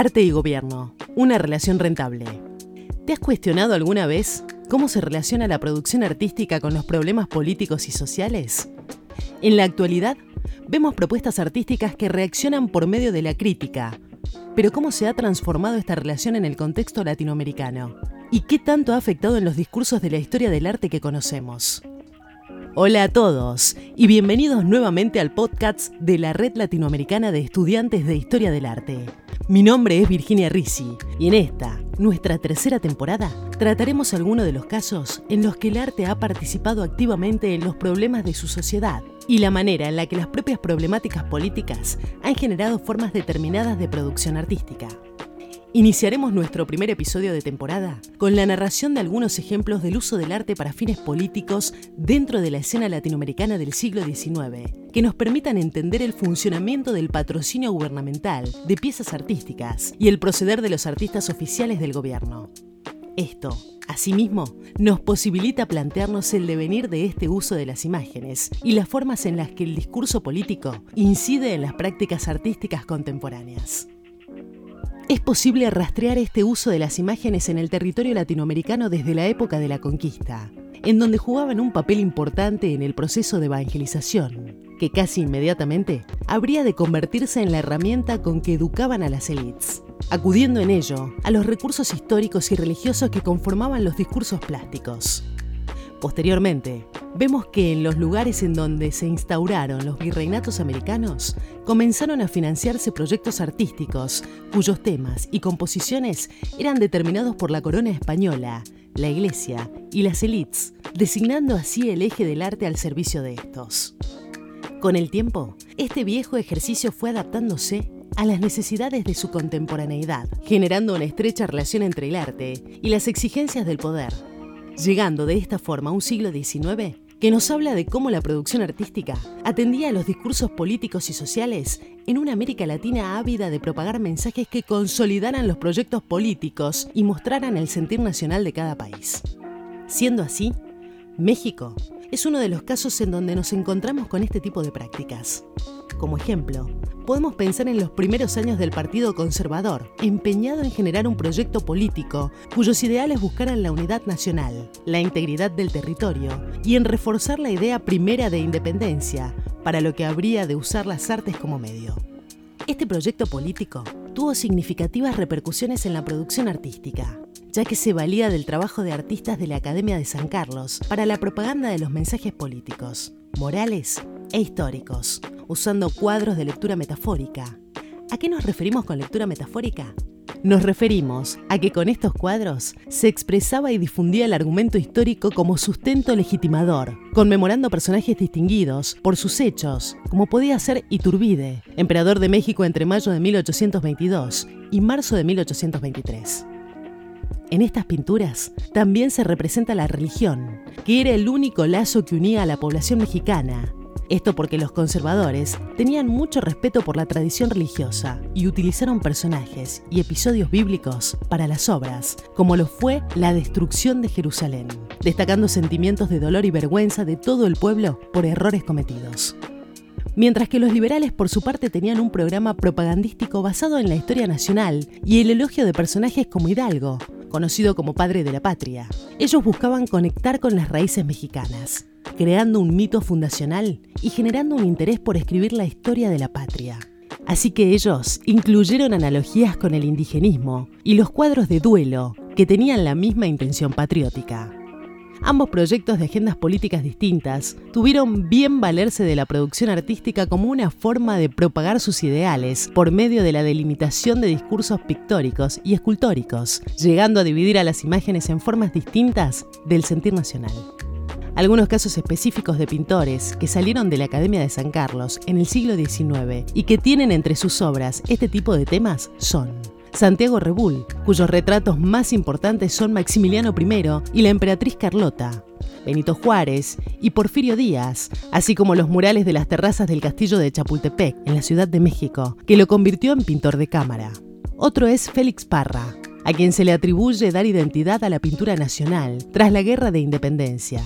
Arte y gobierno, una relación rentable. ¿Te has cuestionado alguna vez cómo se relaciona la producción artística con los problemas políticos y sociales? En la actualidad, vemos propuestas artísticas que reaccionan por medio de la crítica. Pero ¿cómo se ha transformado esta relación en el contexto latinoamericano? ¿Y qué tanto ha afectado en los discursos de la historia del arte que conocemos? Hola a todos y bienvenidos nuevamente al podcast de la Red Latinoamericana de Estudiantes de Historia del Arte. Mi nombre es Virginia Risi y en esta, nuestra tercera temporada, trataremos algunos de los casos en los que el arte ha participado activamente en los problemas de su sociedad y la manera en la que las propias problemáticas políticas han generado formas determinadas de producción artística. Iniciaremos nuestro primer episodio de temporada con la narración de algunos ejemplos del uso del arte para fines políticos dentro de la escena latinoamericana del siglo XIX, que nos permitan entender el funcionamiento del patrocinio gubernamental de piezas artísticas y el proceder de los artistas oficiales del gobierno. Esto, asimismo, nos posibilita plantearnos el devenir de este uso de las imágenes y las formas en las que el discurso político incide en las prácticas artísticas contemporáneas. Es posible rastrear este uso de las imágenes en el territorio latinoamericano desde la época de la conquista, en donde jugaban un papel importante en el proceso de evangelización, que casi inmediatamente habría de convertirse en la herramienta con que educaban a las élites, acudiendo en ello a los recursos históricos y religiosos que conformaban los discursos plásticos. Posteriormente, vemos que en los lugares en donde se instauraron los virreinatos americanos, comenzaron a financiarse proyectos artísticos cuyos temas y composiciones eran determinados por la corona española, la iglesia y las élites, designando así el eje del arte al servicio de estos. Con el tiempo, este viejo ejercicio fue adaptándose a las necesidades de su contemporaneidad, generando una estrecha relación entre el arte y las exigencias del poder llegando de esta forma a un siglo XIX que nos habla de cómo la producción artística atendía a los discursos políticos y sociales en una América Latina ávida de propagar mensajes que consolidaran los proyectos políticos y mostraran el sentir nacional de cada país. Siendo así, México es uno de los casos en donde nos encontramos con este tipo de prácticas. Como ejemplo, podemos pensar en los primeros años del Partido Conservador, empeñado en generar un proyecto político cuyos ideales buscaran la unidad nacional, la integridad del territorio y en reforzar la idea primera de independencia, para lo que habría de usar las artes como medio. Este proyecto político tuvo significativas repercusiones en la producción artística, ya que se valía del trabajo de artistas de la Academia de San Carlos para la propaganda de los mensajes políticos, morales e históricos, usando cuadros de lectura metafórica. ¿A qué nos referimos con lectura metafórica? Nos referimos a que con estos cuadros se expresaba y difundía el argumento histórico como sustento legitimador, conmemorando personajes distinguidos por sus hechos, como podía ser Iturbide, emperador de México entre mayo de 1822 y marzo de 1823. En estas pinturas también se representa la religión, que era el único lazo que unía a la población mexicana. Esto porque los conservadores tenían mucho respeto por la tradición religiosa y utilizaron personajes y episodios bíblicos para las obras, como lo fue la destrucción de Jerusalén, destacando sentimientos de dolor y vergüenza de todo el pueblo por errores cometidos mientras que los liberales por su parte tenían un programa propagandístico basado en la historia nacional y el elogio de personajes como Hidalgo, conocido como padre de la patria. Ellos buscaban conectar con las raíces mexicanas, creando un mito fundacional y generando un interés por escribir la historia de la patria. Así que ellos incluyeron analogías con el indigenismo y los cuadros de duelo que tenían la misma intención patriótica. Ambos proyectos de agendas políticas distintas tuvieron bien valerse de la producción artística como una forma de propagar sus ideales por medio de la delimitación de discursos pictóricos y escultóricos, llegando a dividir a las imágenes en formas distintas del sentir nacional. Algunos casos específicos de pintores que salieron de la Academia de San Carlos en el siglo XIX y que tienen entre sus obras este tipo de temas son Santiago Rebull, cuyos retratos más importantes son Maximiliano I y la emperatriz Carlota, Benito Juárez y Porfirio Díaz, así como los murales de las terrazas del castillo de Chapultepec, en la Ciudad de México, que lo convirtió en pintor de cámara. Otro es Félix Parra, a quien se le atribuye dar identidad a la pintura nacional tras la Guerra de Independencia.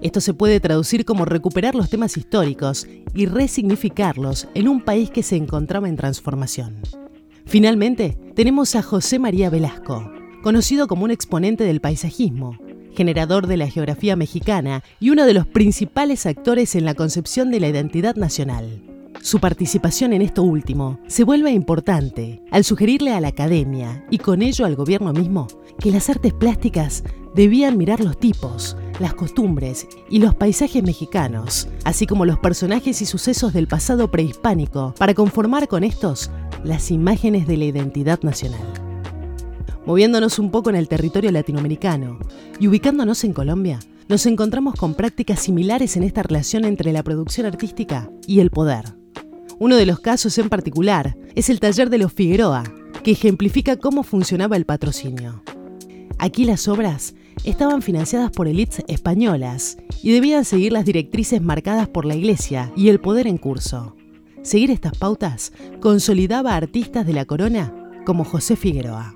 Esto se puede traducir como recuperar los temas históricos y resignificarlos en un país que se encontraba en transformación. Finalmente, tenemos a José María Velasco, conocido como un exponente del paisajismo, generador de la geografía mexicana y uno de los principales actores en la concepción de la identidad nacional. Su participación en esto último se vuelve importante al sugerirle a la academia y con ello al gobierno mismo que las artes plásticas debían mirar los tipos, las costumbres y los paisajes mexicanos, así como los personajes y sucesos del pasado prehispánico, para conformar con estos las imágenes de la identidad nacional. Moviéndonos un poco en el territorio latinoamericano y ubicándonos en Colombia, nos encontramos con prácticas similares en esta relación entre la producción artística y el poder. Uno de los casos en particular es el taller de los Figueroa, que ejemplifica cómo funcionaba el patrocinio. Aquí las obras estaban financiadas por élites españolas y debían seguir las directrices marcadas por la Iglesia y el poder en curso. Seguir estas pautas consolidaba a artistas de la corona como José Figueroa.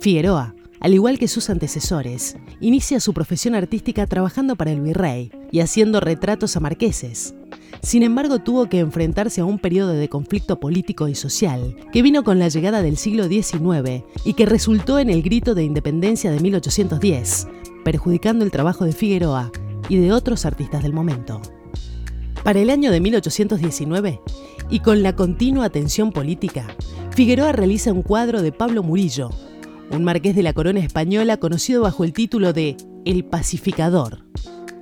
Figueroa, al igual que sus antecesores, inicia su profesión artística trabajando para el virrey y haciendo retratos a marqueses. Sin embargo, tuvo que enfrentarse a un periodo de conflicto político y social que vino con la llegada del siglo XIX y que resultó en el grito de independencia de 1810, perjudicando el trabajo de Figueroa y de otros artistas del momento. Para el año de 1819, y con la continua atención política, Figueroa realiza un cuadro de Pablo Murillo, un marqués de la corona española conocido bajo el título de El Pacificador.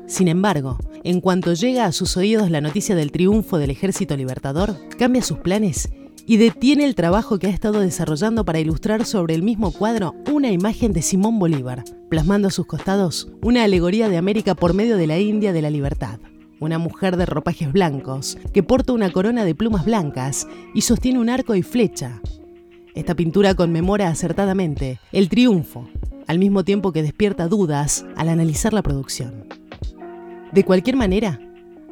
Sin embargo, en cuanto llega a sus oídos la noticia del triunfo del ejército libertador, cambia sus planes y detiene el trabajo que ha estado desarrollando para ilustrar sobre el mismo cuadro una imagen de Simón Bolívar, plasmando a sus costados una alegoría de América por medio de la India de la libertad. Una mujer de ropajes blancos, que porta una corona de plumas blancas y sostiene un arco y flecha, esta pintura conmemora acertadamente el triunfo, al mismo tiempo que despierta dudas al analizar la producción. De cualquier manera,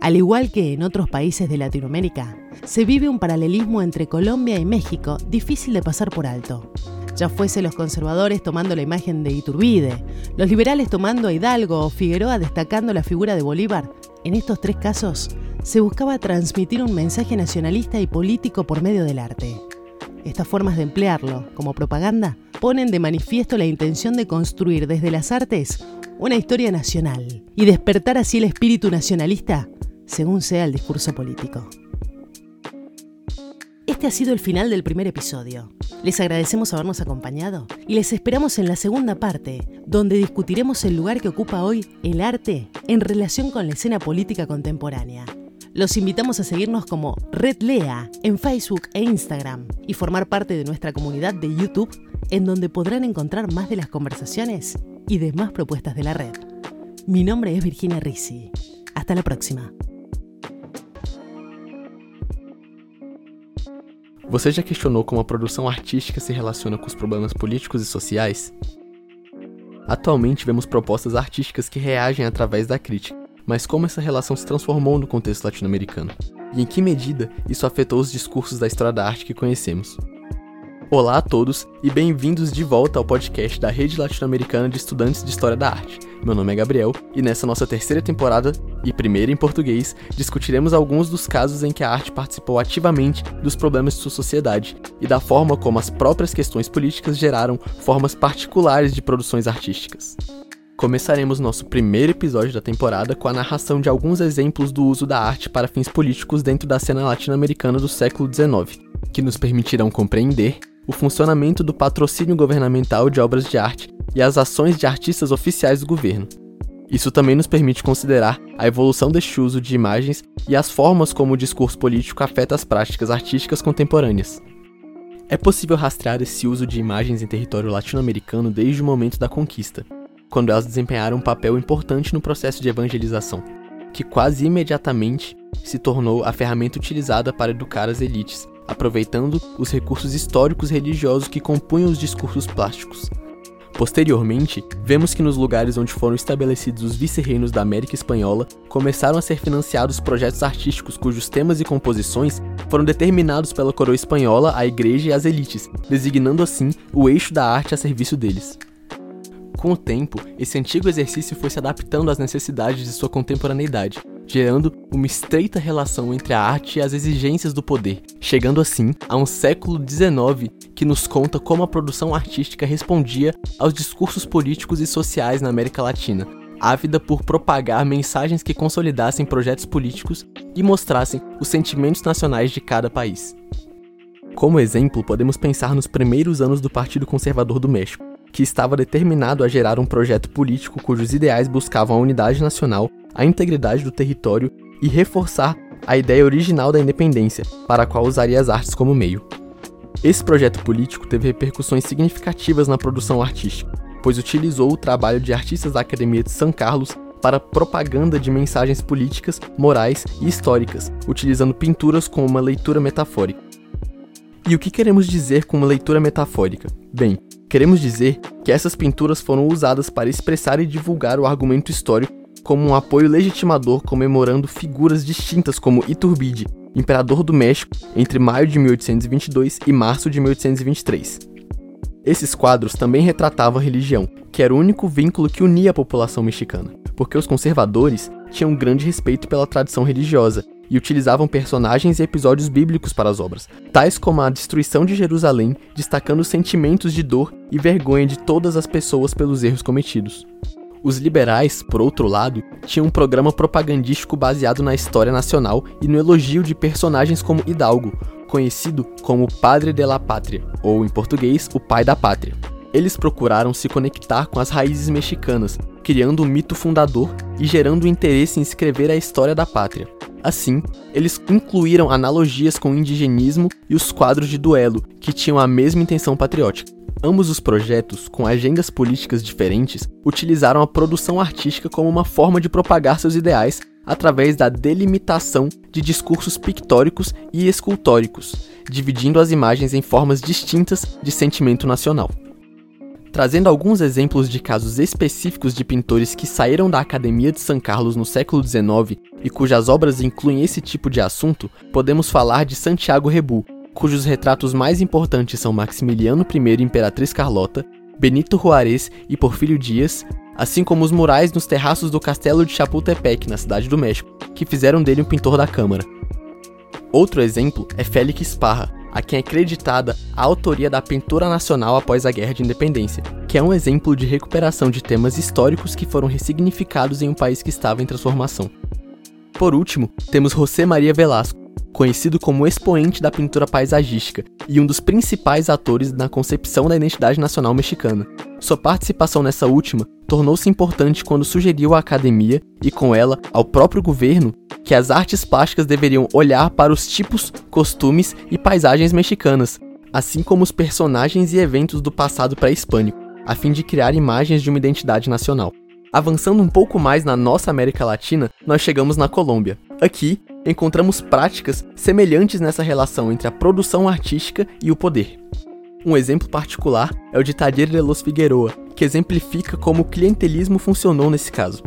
al igual que en otros países de Latinoamérica, se vive un paralelismo entre Colombia y México difícil de pasar por alto. Ya fuese los conservadores tomando la imagen de Iturbide, los liberales tomando a Hidalgo o Figueroa destacando la figura de Bolívar, en estos tres casos se buscaba transmitir un mensaje nacionalista y político por medio del arte. Estas formas de emplearlo como propaganda ponen de manifiesto la intención de construir desde las artes una historia nacional y despertar así el espíritu nacionalista según sea el discurso político. Este ha sido el final del primer episodio. Les agradecemos habernos acompañado y les esperamos en la segunda parte, donde discutiremos el lugar que ocupa hoy el arte en relación con la escena política contemporánea. Los invitamos a seguirnos como Red Lea en Facebook e Instagram y formar parte de nuestra comunidad de YouTube, en donde podrán encontrar más de las conversaciones y demás propuestas de la red. Mi nombre es Virginia Risi. Hasta la próxima. Você já questionou como a produção artística se relaciona com os problemas políticos e sociais? Atualmente vemos propostas artísticas que reagem através da crítica mas como essa relação se transformou no contexto latino-americano, e em que medida isso afetou os discursos da história da arte que conhecemos. Olá a todos e bem-vindos de volta ao podcast da Rede Latino-Americana de Estudantes de História da Arte. Meu nome é Gabriel e nessa nossa terceira temporada, e primeira em português, discutiremos alguns dos casos em que a arte participou ativamente dos problemas de sua sociedade e da forma como as próprias questões políticas geraram formas particulares de produções artísticas. Começaremos nosso primeiro episódio da temporada com a narração de alguns exemplos do uso da arte para fins políticos dentro da cena latino-americana do século XIX, que nos permitirão compreender o funcionamento do patrocínio governamental de obras de arte e as ações de artistas oficiais do governo. Isso também nos permite considerar a evolução deste uso de imagens e as formas como o discurso político afeta as práticas artísticas contemporâneas. É possível rastrear esse uso de imagens em território latino-americano desde o momento da conquista, quando elas desempenharam um papel importante no processo de evangelização, que quase imediatamente se tornou a ferramenta utilizada para educar as elites, aproveitando os recursos históricos religiosos que compunham os discursos plásticos. Posteriormente, vemos que nos lugares onde foram estabelecidos os vice-reinos da América Espanhola, começaram a ser financiados projetos artísticos cujos temas e composições foram determinados pela coroa espanhola, a igreja e as elites, designando assim o eixo da arte a serviço deles. Com o tempo, esse antigo exercício foi se adaptando às necessidades de sua contemporaneidade, gerando uma estreita relação entre a arte e as exigências do poder, chegando assim a um século XIX que nos conta como a produção artística respondia aos discursos políticos e sociais na América Latina, ávida por propagar mensagens que consolidassem projetos políticos e mostrassem os sentimentos nacionais de cada país. Como exemplo, podemos pensar nos primeiros anos do Partido Conservador do México, que estava determinado a gerar um projeto político cujos ideais buscavam a unidade nacional, a integridade do território e reforçar a ideia original da independência, para a qual usaria as artes como meio. Esse projeto político teve repercussões significativas na produção artística, pois utilizou o trabalho de artistas da Academia de São Carlos para propaganda de mensagens políticas, morais e históricas, utilizando pinturas com uma leitura metafórica. E o que queremos dizer com uma leitura metafórica? Bem, queremos dizer que essas pinturas foram usadas para expressar e divulgar o argumento histórico como um apoio legitimador comemorando figuras distintas como Iturbide, imperador do México, entre maio de 1822 e março de 1823. Esses quadros também retratavam a religião, que era o único vínculo que unia a população mexicana, porque os conservadores tinham grande respeito pela tradição religiosa e utilizavam personagens e episódios bíblicos para as obras, tais como a destruição de Jerusalém, destacando sentimentos de dor e vergonha de todas as pessoas pelos erros cometidos. Os liberais, por outro lado, tinham um programa propagandístico baseado na história nacional e no elogio de personagens como Hidalgo, conhecido como Padre de la Pátria, ou em português, o Pai da Pátria. Eles procuraram se conectar com as raízes mexicanas, criando um mito fundador e gerando interesse em escrever a história da pátria. Assim, eles incluíram analogias com o indigenismo e os quadros de duelo, que tinham a mesma intenção patriótica. Ambos os projetos, com agendas políticas diferentes, utilizaram a produção artística como uma forma de propagar seus ideais através da delimitação de discursos pictóricos e escultóricos, dividindo as imagens em formas distintas de sentimento nacional. Trazendo alguns exemplos de casos específicos de pintores que saíram da Academia de São Carlos no século XIX e cujas obras incluem esse tipo de assunto, podemos falar de Santiago Rebu, cujos retratos mais importantes são Maximiliano I e Imperatriz Carlota, Benito Juarez e Porfírio Dias, assim como os murais nos terraços do castelo de Chapultepec, na cidade do México, que fizeram dele um pintor da Câmara. Outro exemplo é Félix Parra, a quem é creditada a autoria da pintura nacional após a Guerra de Independência, que é um exemplo de recuperação de temas históricos que foram ressignificados em um país que estava em transformação. Por último, temos José Maria Velasco, conhecido como expoente da pintura paisagística e um dos principais atores na concepção da identidade nacional mexicana. Sua participação nessa última tornou-se importante quando sugeriu à academia e com ela ao próprio governo que as artes plásticas deveriam olhar para os tipos, costumes e paisagens mexicanas, assim como os personagens e eventos do passado pré-hispânico, a fim de criar imagens de uma identidade nacional. Avançando um pouco mais na nossa América Latina, nós chegamos na Colômbia. Aqui, encontramos práticas semelhantes nessa relação entre a produção artística e o poder. Um exemplo particular é o de Taller de los Figueroa, que exemplifica como o clientelismo funcionou nesse caso.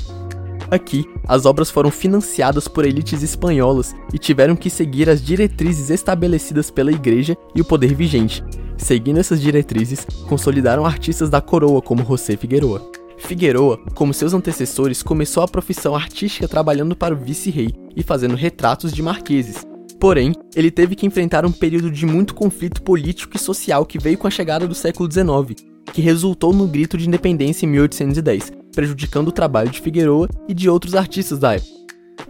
Aqui, as obras foram financiadas por elites espanholas e tiveram que seguir as diretrizes estabelecidas pela igreja e o poder vigente. Seguindo essas diretrizes, consolidaram artistas da coroa como José Figueroa. Figueroa, como seus antecessores, começou a profissão artística trabalhando para o vice-rei e fazendo retratos de marqueses. Porém, ele teve que enfrentar um período de muito conflito político e social que veio com a chegada do século XIX, que resultou no Grito de Independência em 1810, prejudicando o trabalho de Figueroa e de outros artistas da época.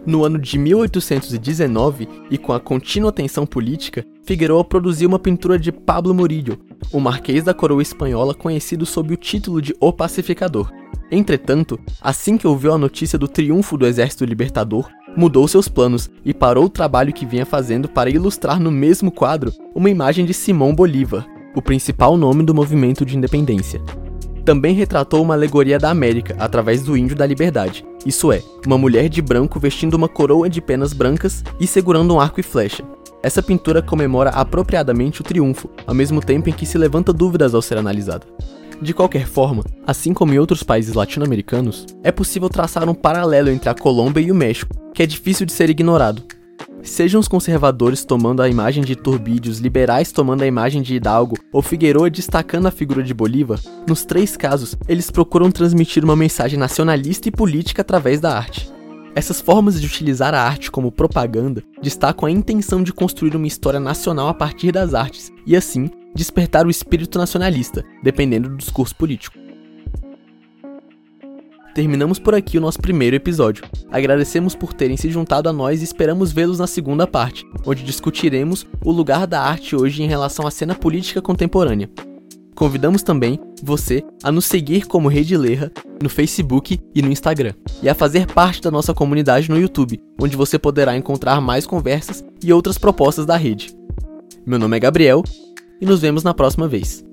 No ano de 1819, e com a contínua tensão política, Figueroa produziu uma pintura de Pablo Murillo, o marquês da coroa espanhola conhecido sob o título de O Pacificador. Entretanto, assim que ouviu a notícia do triunfo do exército libertador, mudou seus planos e parou o trabalho que vinha fazendo para ilustrar no mesmo quadro uma imagem de Simão Bolívar, o principal nome do movimento de independência. Também retratou uma alegoria da América através do Índio da Liberdade, isso é, uma mulher de branco vestindo uma coroa de penas brancas e segurando um arco e flecha. Essa pintura comemora apropriadamente o triunfo, ao mesmo tempo em que se levanta dúvidas ao ser analisada. De qualquer forma, assim como em outros países latino-americanos, é possível traçar um paralelo entre a Colômbia e o México, que é difícil de ser ignorado. Sejam os conservadores tomando a imagem de Iturbide, os liberais tomando a imagem de Hidalgo ou Figueroa destacando a figura de Bolívar, nos três casos, eles procuram transmitir uma mensagem nacionalista e política através da arte. Essas formas de utilizar a arte como propaganda destacam a intenção de construir uma história nacional a partir das artes e, assim, despertar o espírito nacionalista, dependendo do discurso político. Terminamos por aqui o nosso primeiro episódio. Agradecemos por terem se juntado a nós e esperamos vê-los na segunda parte, onde discutiremos o lugar da arte hoje em relação à cena política contemporânea. Convidamos também você a nos seguir como Rede Lerra no Facebook e no Instagram, e a fazer parte da nossa comunidade no YouTube, onde você poderá encontrar mais conversas e outras propostas da rede. Meu nome é Gabriel e nos vemos na próxima vez.